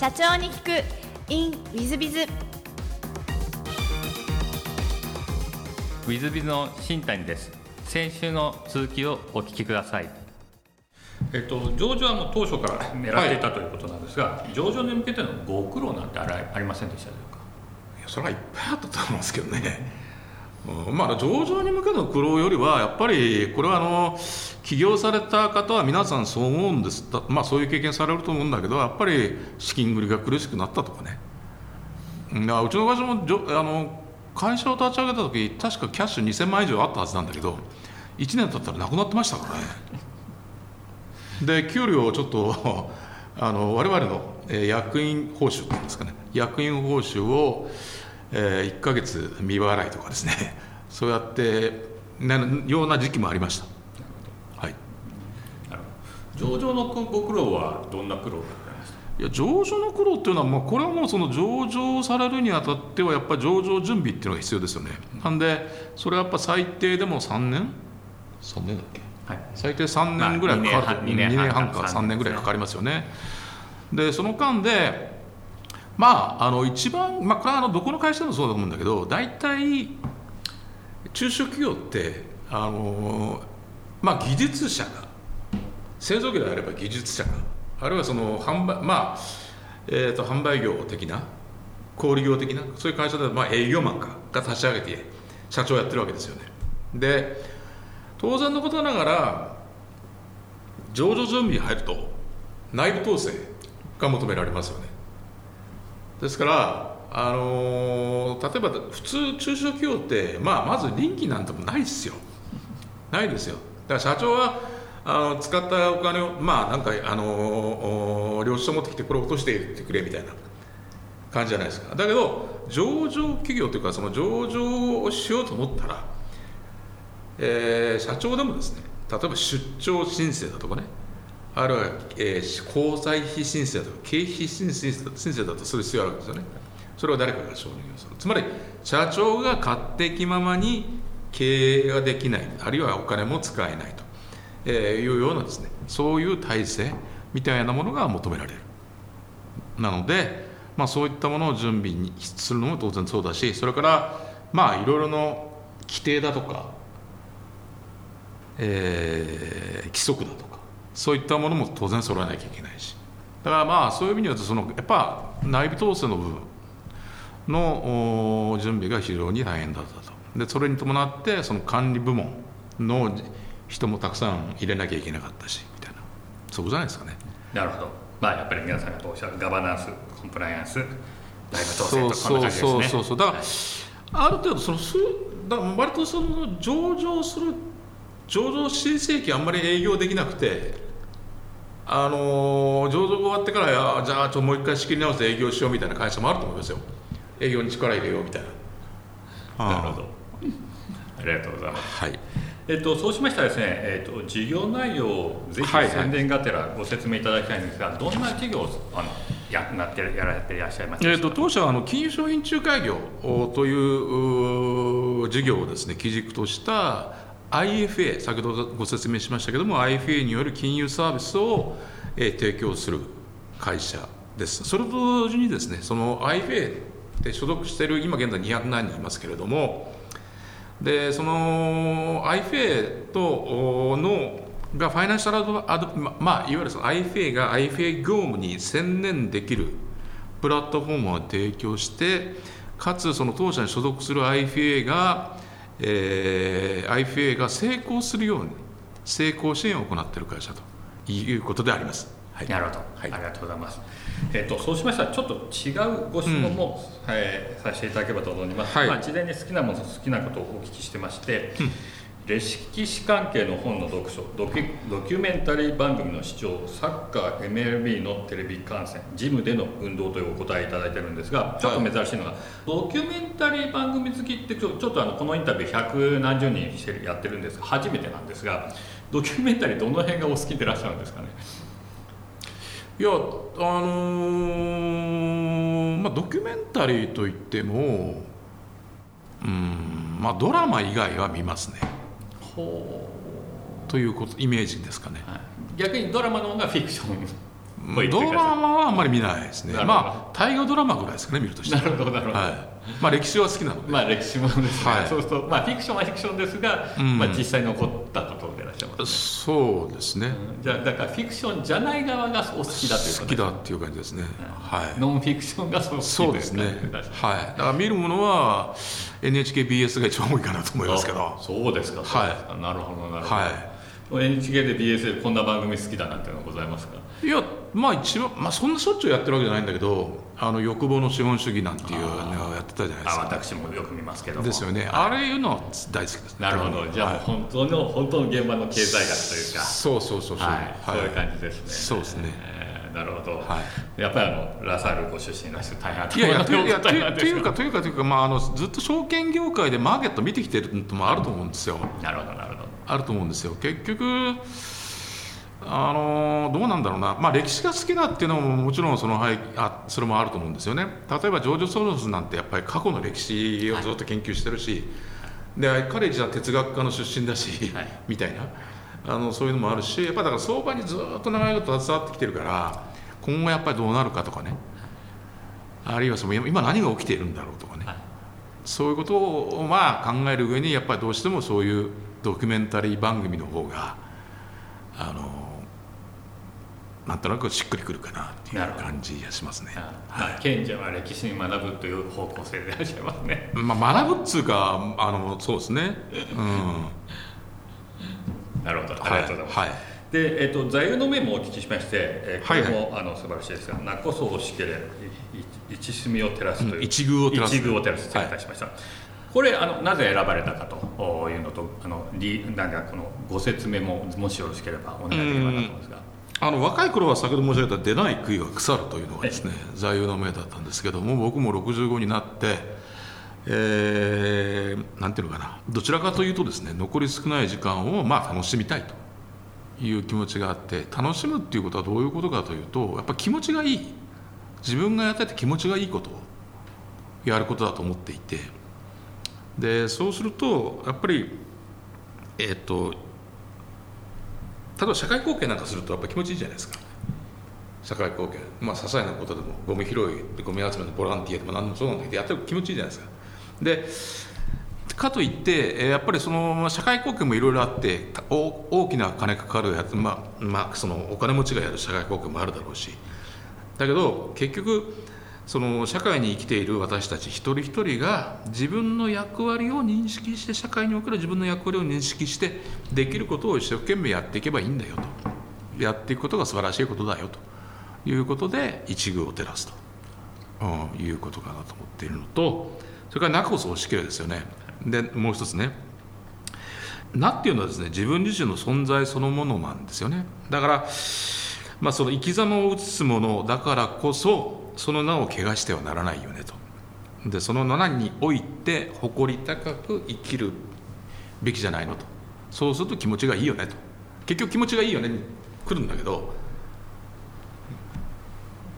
社長に聞く。In ウィズビズウィズビズの新谷です。先週の続きをお聞きください。えっと、上場はもう当初から狙っていた、ということなんですが上場に向けてのご苦労なんてありませんでしたでしょうか？いやそれはいっぱいあったと思うんですけどねまあ、上場に向けての苦労よりはやっぱりこれはあの起業された方は皆さんそう思うんです。まあ、そういう経験されると思うんだけどやっぱり資金繰りが苦しくなったとかね。うちの会社もじょあの会社を立ち上げた時確かキャッシュ2000万以上あったはずなんだけど1年経ったらなくなってましたからね。で給料をちょっとあの我々の役員報酬っていうんですかね。役員報酬を、えー、1か月未払いとかですね。そうやってなような時期もありました。はい。上場のご苦労はどんな苦労だったんですか？いや上場の苦労っていうのは、まあ、これはもうその上場されるにあたってはやっぱり上場準備っていうのが必要ですよね。なんでそれはやっぱ最低でも3年？3年だっけ？はい、最低3年ぐらいかかる、まあ、2, 年2年半か3年ぐらいかかりますよね。でその間でまああの一番、まあ、これはあのどこの会社でもそうだと思うんだけど大体中小企業ってあの、まあ、技術者が製造業であれば技術者があるいはその販売まあ、えーと、販売業的な小売業的なそういう会社でまあ営業マンかが立ち上げて社長やってるわけですよね。で当然のことながら上場準備に入ると内部統制が求められますよねですからあの、例えば普通中小企業って、まあ、まず臨機なんてもないですよ。ないですよ。だから社長はあの使ったお金をまあなんかあのー、領収書持ってきてこれ落としていってくれみたいな。感じじゃないですか。だけど上場企業というかその上場をしようと思ったらえー、社長でもですね例えば出張申請だとかねあるいは、えー、交際費申請とか経費申請申請だとする必要があるわけですよね。それを誰かが承認をする。つまり社長が勝手気ままに経営ができない。あるいはお金も使えないと、えー、いうようなですねそういう体制みたいなものが求められる。なので、まあ、そういったものを準備にするのも当然そうだしそれからまあいろいろの規定だとかえー、規則だと。かそういったものも当然揃えなきゃいけないし。だからまあそういう意味にはそのやっぱ内部統制の部分の準備が非常に大変だったと。でそれに伴ってその管理部門の人もたくさん入れなきゃいけなかったしみたいな。そこじゃないですかね。なるほど。まあやっぱり皆さんがおっしゃるガバナンスコンプライアンス内部統制とこんな感じですね。そうそうそう。だから、はい、ある程度そのだから割とその上場する上場申請期あんまり営業できなくてあの上場が終わってからやじゃあちょもう一回仕切り直して営業しようみたいな会社もあると思いますよ。営業に力入れようみたいな。なるほど。ありがとうございます、はい。えっと、そうしましたらですね、えっと、事業内容をぜひ宣伝がてらご説明いただきたいんですが、はいはい、どんな企業をあのやなってやられていらっしゃいますか、えーと、当社はあの金融商品仲介業という事業をですね基軸とした IFA 先ほどご説明しましたけども IFA による金融サービスを、えー、提供する会社です。それと同時にですねその IFA で所属している今現在200何人いますけれどもでその IFA とのがファイナンシャルアドままあ、いわゆるその IFA が IFA 業務に専念できるプラットフォームを提供してかつその当社に所属する IFA がえー、IFA が成功するように成功支援を行っている会社ということであります。はい、なるほど、はい、ありがとうございます。えーと、そうしましたらちょっと違うご質問も、うん、えー、させていただければと思います。はい、まあ、事前に好きなもの好きなことをお聞きしてまして、うん歴史関係の本の読書ドキドキュメンタリー番組の視聴サッカー MLB のテレビ観戦ジムでの運動というお答えいただいてるんですがちょっと珍しいのが、はい、ドキュメンタリー番組好きってちょちょっとあのこのインタビュー百何十人してやってるんです初めてなんですがドキュメンタリーどの辺がお好きでいらっしゃるんですかね？いやあのー、まあドキュメンタリーといってもうんまあドラマ以外は見ますねということイメージですかね、はい、逆にドラマの方がフィクションドラマはあんまり見ないですね。まあ大河ドラマぐらいですかね見るとして。なるほどなるほど、はい。まあ歴史は好きなので。まあ歴史もですね、はい、そうするとまあフィクションはフィクションですが、うん、まあ実際残ったところでいらっしゃいます、ね、そうですね、うん、じゃあだからフィクションじゃない側がお好きだという好きだっていう感じですね、はい。ノンフィクションがそうそうですね。はい。だから見るものは NHKBS が一番多いかなと思いますけど。そうですか。はい。なるほどなるほど、はい、NHK で BS でこんな番組好きだなっていうのはございますか？いやまあ一番、まあ、そんなしょっちゅうやってるわけじゃないんだけどあの欲望の資本主義なんていうのをやってたじゃないですか。私もよく見ますけどですよね、はい、あれいうのは大好きです。なるほど。じゃあ、はい、本当の本当の現場の経済学というか。そうそうそうそう、はい、そういう感じですね。そうですね、えー、なるほど、はい、やっぱりあのラサールご出身の人大変いやいやというかというかというかというか、まあ、あのずっと証券業界でマーケット見てきてるのもあると思うんですよ。なるほどなるほど。あると思うんですよ。結局あのどうなんだろうな、まあ、歴史が好きだっていうのももちろんその、はい、あそれもあると思うんですよね。例えばジョージ・ソロスなんてやっぱり過去の歴史をずっと研究してるし、はい、で彼自身は哲学科の出身だし、はい、みたいな。あのそういうのもあるしやっぱだから相場にずっと長いこと携わってきてるから今後やっぱりどうなるかとかね。あるいはその今何が起きているんだろうとかね、はい、そういうことをまあ考える上にやっぱりどうしてもそういうドキュメンタリー番組の方があのなんとなくしっくりくるかなっていう感じがしますね。はい、賢者は歴史に学ぶという方向性でいらっしゃいますね。まあ学ぶっつうかあのそうですね。うん。なるほどありがとうございます。はい、で、えっ、ー、と座右の銘もお聞きしまして、えー、これも、はいはい、あの素晴らしいですが、なこそ惜しけれ一隅を照らすという、一遇を照らす一遇を照らす失礼いたしました。はいこれあのなぜ選ばれたかというのとあのなんかこのご説明ももしよろしければお願いできればなと思いますが。あの若い頃は先ほど申し上げた「出ない杭は腐る」というのがですね、座右の銘だったんですけども僕も65になって、えー、なんていうのかなどちらかというとですね残り少ない時間をまあ楽しみたいという気持ちがあって楽しむっていうことはどういうことかというとやっぱ気持ちがいい。自分がやってて気持ちがいいことをやることだと思っていて。でそうするとやっぱりえっ、ー、と例えば社会貢献なんかするとやっぱ気持ちいいじゃないですか。社会貢献。まあ些細なことでもゴミ拾いゴミ集めのボランティアでも何でもそうなんだけどやってる気持ちいいじゃないですか。でかといってやっぱりその社会貢献もいろいろあって大きな金かかるやつ、まあまあ、そのお金持ちがやる社会貢献もあるだろうし。だけど結局その社会に生きている私たち一人一人が自分の役割を認識して社会における自分の役割を認識してできることを一生懸命やっていけばいいんだよと。やっていくことが素晴らしいことだよということで一遇を照らすと、うん、いうことかなと思っているのとそれから中こそ押し切れですよね。でもう一つね。なっていうのはですね自分自身の存在そのものなんですよね。だからまあその生き様を映すものだからこそその名を汚してはならないよねと。でその名において誇り高く生きるべきじゃないのと。そうすると気持ちがいいよねと。結局気持ちがいいよねに来るんだけど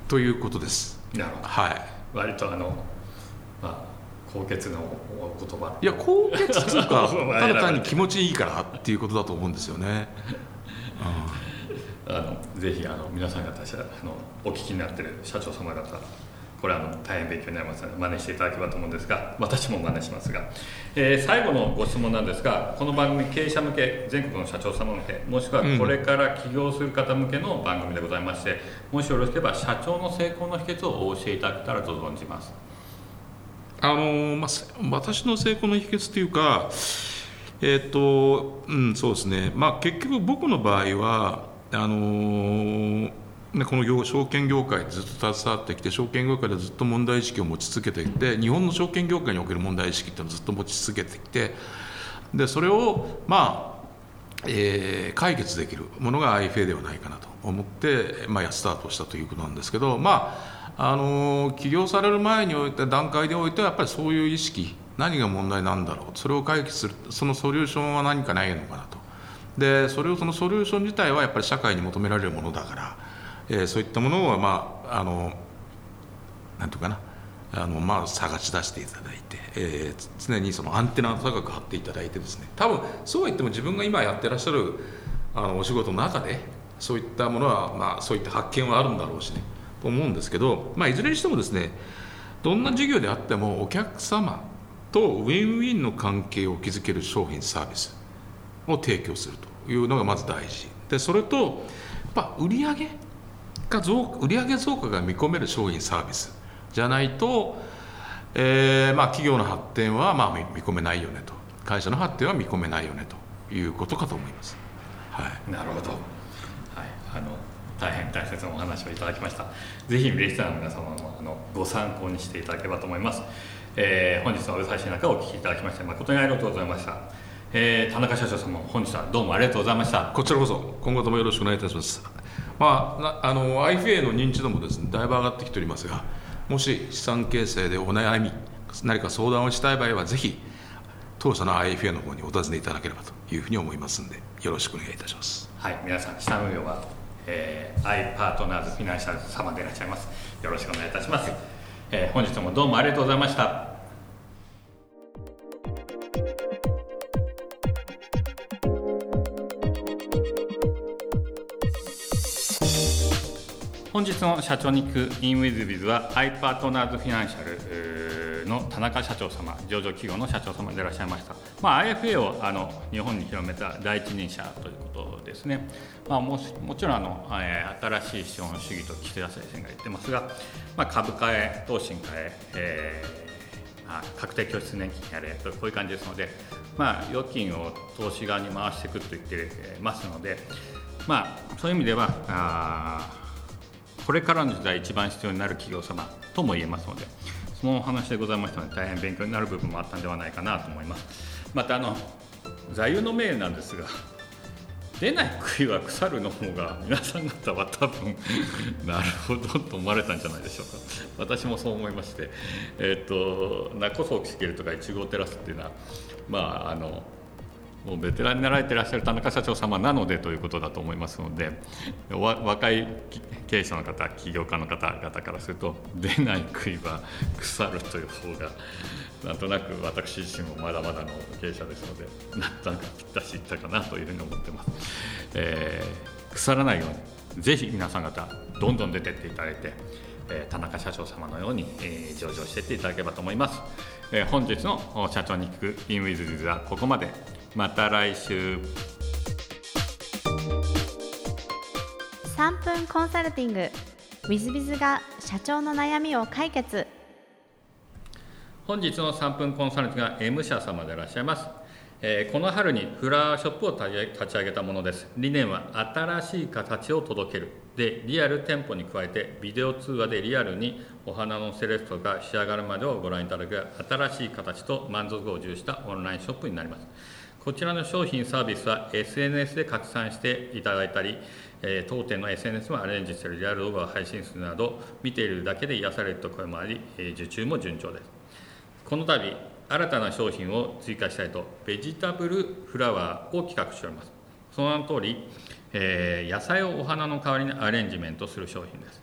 ということです。なるほど、はい、割とあのまあ高潔なお言葉。いや高潔というか ただ単に気持ちいいからっていうことだと思うんですよね、うんあのぜひあの皆さん方あのお聞きになってる社長様方これはあの大変勉強になりますので真似していただければと思うんですが私も真似しますが、えー、最後のご質問なんですがこの番組経営者向け全国の社長様向けもしくはこれから起業する方向けの番組でございまして、うん、もしよろしければ社長の成功の秘訣をお教えいただけたらと存じます。あのー、まあ、私の成功の秘訣というかえっ、ー、とうんそうですね。まあ結局僕の場合はあのー、この業証券業界ずっと携わってきて証券業界でずっと問題意識を持ち続けていて日本の証券業界における問題意識っていうのをずっと持ち続けてきてでそれをまあ、えー、解決できるものが IFA ではないかなと思って、まあ、スタートしたということなんですけどまああの起業される前において段階でおいてはやっぱりそういう意識何が問題なんだろうそれを解決するそのソリューションは何かないのかなと。でそれをそのソリューション自体はやっぱり社会に求められるものだから、えー、そういったものをまああのなんていうかなあのまあ探し出していただいて、えー、常にそのアンテナを高く張っていただいてですね。多分そうは言っても自分が今やってらっしゃるあのお仕事の中でそういったものは、まあ、そういった発見はあるんだろうしねと思うんですけど、まあ、いずれにしてもですねどんな事業であってもお客様とウィンウィンの関係を築ける商品サービス。を提供するというのがまず大事。でそれとやっぱ売上が増売上増加が見込める商品サービス。じゃないと、えーまあ、企業の発展はまあ見込めないよねと。会社の発展は見込めないよねということかと思います。はい、なるほど、はい、あの大変大切なお話をいただきました。ぜひリスナーの皆様もあのご参考にしていただければと思います、えー、本日の最新中お聞きいただきまして誠にありがとうございました、えー、田中社長様本日はどうもありがとうございました。こちらこそ今後ともよろしくお願いいたします。まあ、あの IFA の認知度もですねだいぶ上がってきておりますがもし資産形成でお悩み何か相談をしたい場合はぜひ当社の IFA の方にお尋ねいただければというふうに思いますのでよろしくお願いいたします。はい皆さん下の上は、えー、アイパートナーズフィナンシャル様でいらっしゃいます。よろしくお願いいたします、えー、本日もどうもありがとうございました本日の社長に行くインウィズビズはアイパートナーズフィナンシャルの田中社長様上場企業の社長様でいらっしゃいました、まあ、IFA をあの日本に広めた第一人者ということですね、まあ、ももちろんあの、え、新しい資本主義と岸田先生が言ってますが、まあ、株価へ投資家へ、えーまあ、確定拠出年金やれとこういう感じですので、まあ、預金を投資側に回していくと言ってますので、まあ、そういう意味ではあこれからの時代一番必要になる企業様とも言えますのでそのお話でございましたので大変勉強になる部分もあったんではないかなと思います。またあの座右の銘なんですが出ない杭は腐るの方が皆さん方は多分 なるほどと思われたんじゃないでしょうか。私もそう思いましてえっ、ー、と中こそ起きるとか1号テラスっていうのはまああのもうベテランになられていらっしゃる田中社長様なのでということだと思いますので若い経営者の方起業家の方々からすると出ない杭は腐るという方がなんとなく私自身もまだまだの経営者ですのでなんとなくぴったしいったかなというふうに思ってます、えー、腐らないようにぜひ皆さん方どんどん出てっていただいて、え、田中社長様のように、え、上場していっていただければと思います、え、本日の社長に聞くインウィズズはここまで。また来週。3分コンサルティング。w i z b i が社長の悩みを解決。本日の3分コンサルティングは M 社様でいらっしゃいます、えー、この春にフラワーショップを立ち上げたものです。理念は新しい形を届ける。でリアル店舗に加えてビデオ通話でリアルにお花のセレクトが仕上がるまでをご覧いただく新しい形と満足を重視したオンラインショップになりますこちらの商品サービスは SNS で拡散していただいたり、えー、当店の SNS もアレンジするリアル動画を配信するなど見ているだけで癒されると声もあり、えー、受注も順調です。この度新たな商品を追加したいとベジタブルフラワーを企画しております。その名の通り、えー、野菜をお花の代わりにアレンジメントする商品です。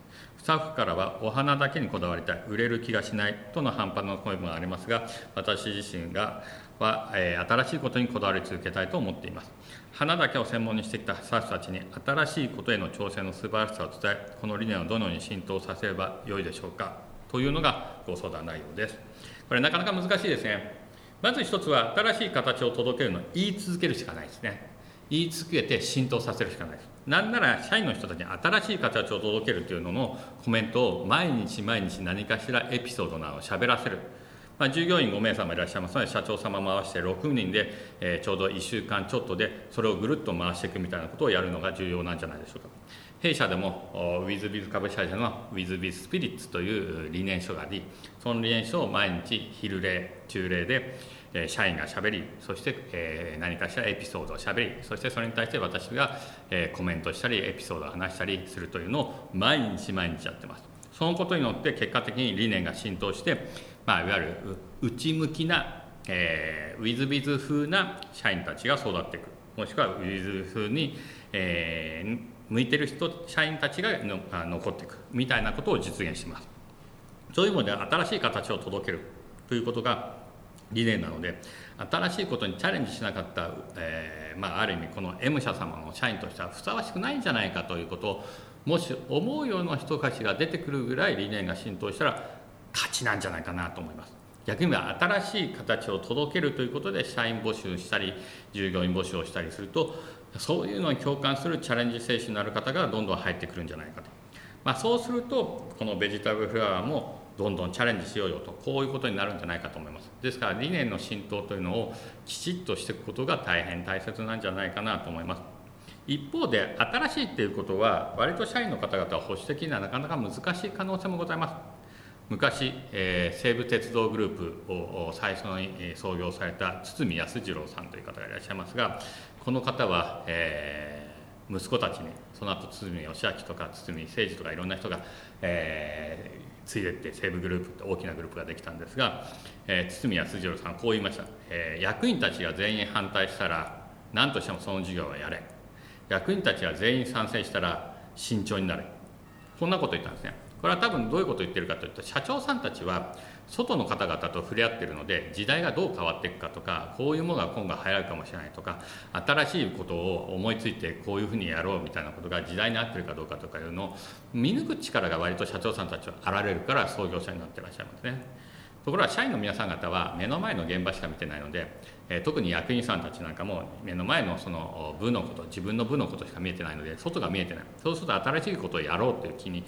タッフからはお花だけにこだわりたい売れる気がしないとの反発の声もありますが私自身がは、えー、新しいことにこだわり続けたいと思っています。花だけを専門にしてきたスタッフたちに新しいことへの挑戦の素晴らしさを伝えこの理念をどのように浸透させればよいでしょうかというのがご相談内容です。これなかなか難しいですね。まず一つは新しい形を届けるのを言い続けるしかないですね。言い続けて浸透させるしかないです。なんなら社員の人たちに新しい形を届けるというののコメントを毎日毎日何かしらエピソードなどを喋らせる。まあ、従業員5名様いらっしゃいますので社長様回して6人で、えー、ちょうど1週間ちょっとでそれをぐるっと回していくみたいなことをやるのが重要なんじゃないでしょうか。弊社でも WithBiz 株式会社の WithBiz スピリッツという理念書がありその理念書を毎日昼礼中礼でえ社員がしゃべりそして、え何かしらエピソードをしゃべりそしてそれに対して私が、えコメントしたりエピソードを話したりするというのを毎日毎日やってます。そのことによって結果的に理念が浸透してまあ、いわゆる内向きな、え、ウィズビズ風な社員たちが育っていく。もしくはウィズ風に、えー、向いてる人社員たちがの残っていく。みたいなことを実現します。そういう意味で新しい形を届けるということが理念なので新しいことにチャレンジしなかった、えー、まあ、ある意味この M 社様の社員としてはふさわしくないんじゃないかということをもし思うような人たちが出てくるぐらい理念が浸透したら勝ちなんじゃないかなと思います。逆に言えば新しい形を届けるということで社員募集したり従業員募集をしたりするとそういうのに共感するチャレンジ精神のある方がどんどん入ってくるんじゃないかと、まあ、そうするとこのベジタブルフラワーもどんどんチャレンジしようよとこういうことになるんじゃないかと思います。ですから理念の浸透というのをきちっとしていくことが大変大切なんじゃないかなと思います。一方で新しいっていうことは割と社員の方々は保守的にはなかなか難しい可能性もございます。昔、えー、西武鉄道グループを最初に創業された堤康次郎さんという方がいらっしゃいますがこの方は、えー、息子たちにその後堤義明とか堤誠二とかいろんな人が、えつ、いでって西武グループって大きなグループができたんですが、えー、堤康次郎さんこう言いました、えー、役員たちが全員反対したら何としてもその事業はやれ。役員たちが全員賛成したら慎重になれ。こんなこと言ったんですね。これは多分どういうことを言ってるかというと社長さんたちは外の方々と触れ合っているので時代がどう変わっていくかとかこういうものが今後流行るかもしれないとか新しいことを思いついてこういうふうにやろうみたいなことが時代に合ってるかどうかとかいうのを見抜く力が割と社長さんたちはあられるから創業者になってらっしゃいますね。ところが社員の皆さん方は目の前の現場しか見てないので、え、特に役員さんたちなんかも目の前のその部のこと自分の部のことしか見えてないので外が見えてない。そうすると新しいことをやろうという気に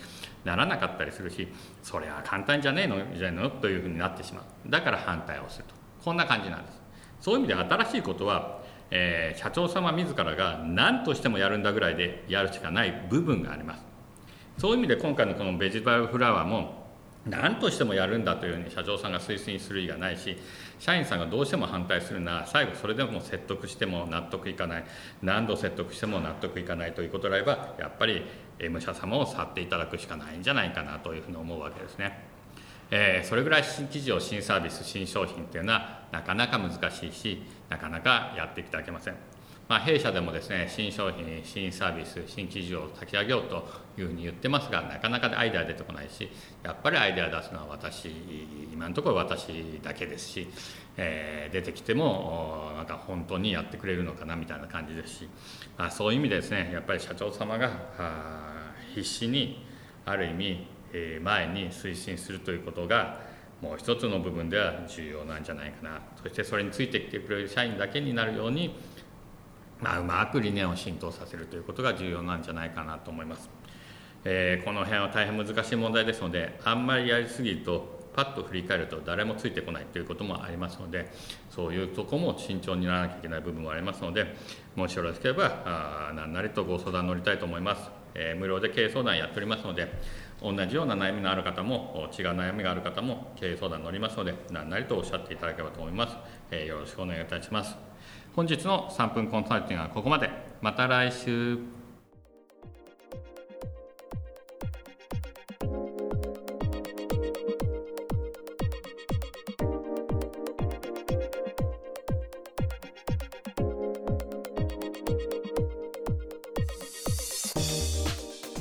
ならなかったりするしそれは簡単じゃねえの？じゃないの？というふうになってしまう。だから反対をすると。こんな感じなんです。そういう意味で新しいことは、えー、社長様自らが何としてもやるんだぐらいでやるしかない部分があります。そういう意味で今回のこのベジタルフラワーも何としてもやるんだというふうに社長さんが推進する以外ないし社員さんがどうしても反対するなら最後それでも説得しても納得いかない何度説得しても納得いかないということであればやっぱり M 社様を去っていただくしかないんじゃないかなというふうに思うわけですね。えー、それぐらい新規事業新サービス新商品っていうのはなかなか難しいしなかなかやっていただけません。まあ、弊社でもですね新商品新サービス新規事を炊き上げようというふうに言ってますがなかなかアイデア出てこないしやっぱりアイデア出すのは私今のところ私だけですし、えー、出てきてもなんか本当にやってくれるのかなみたいな感じですし、まあ、そういう意味でですねやっぱり社長様が必死にある意味、前に推進するということがもう一つの部分では重要なんじゃないかな。そしてそれについてきてくれる社員だけになるようにまあ、うまく理念を浸透させるということが重要なんじゃないかなと思います。えー、この辺は大変難しい問題ですのであんまりやりすぎるとパッと振り返ると誰もついてこないということもありますのでそういうとこも慎重にならなきゃいけない部分もありますのでもしよろしければあ何なりとご相談乗りたいと思います、えー、無料で経営相談やっておりますので同じような悩みのある方も違う悩みがある方も経営相談乗りますので何なりとおっしゃっていただければと思います、えー、よろしくお願いいたします。本日の3分コンサルティングはここまでまた来週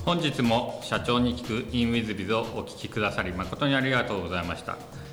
本日も社長に聞く in WithBiz をお聞きくださり誠にありがとうございました。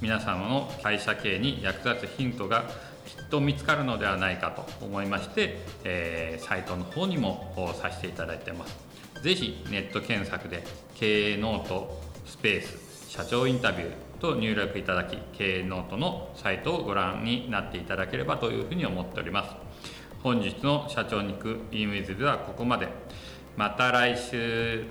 皆様の会社経営に役立つヒントがきっと見つかるのではないかと思いまして、えー、サイトの方にもさせていただいてます。是非ネット検索で経営ノートスペース社長インタビューと入力いただき経営ノートのサイトをご覧になっていただければというふうに思っております。本日の社長に行く e メ w ズではここまで。また来週。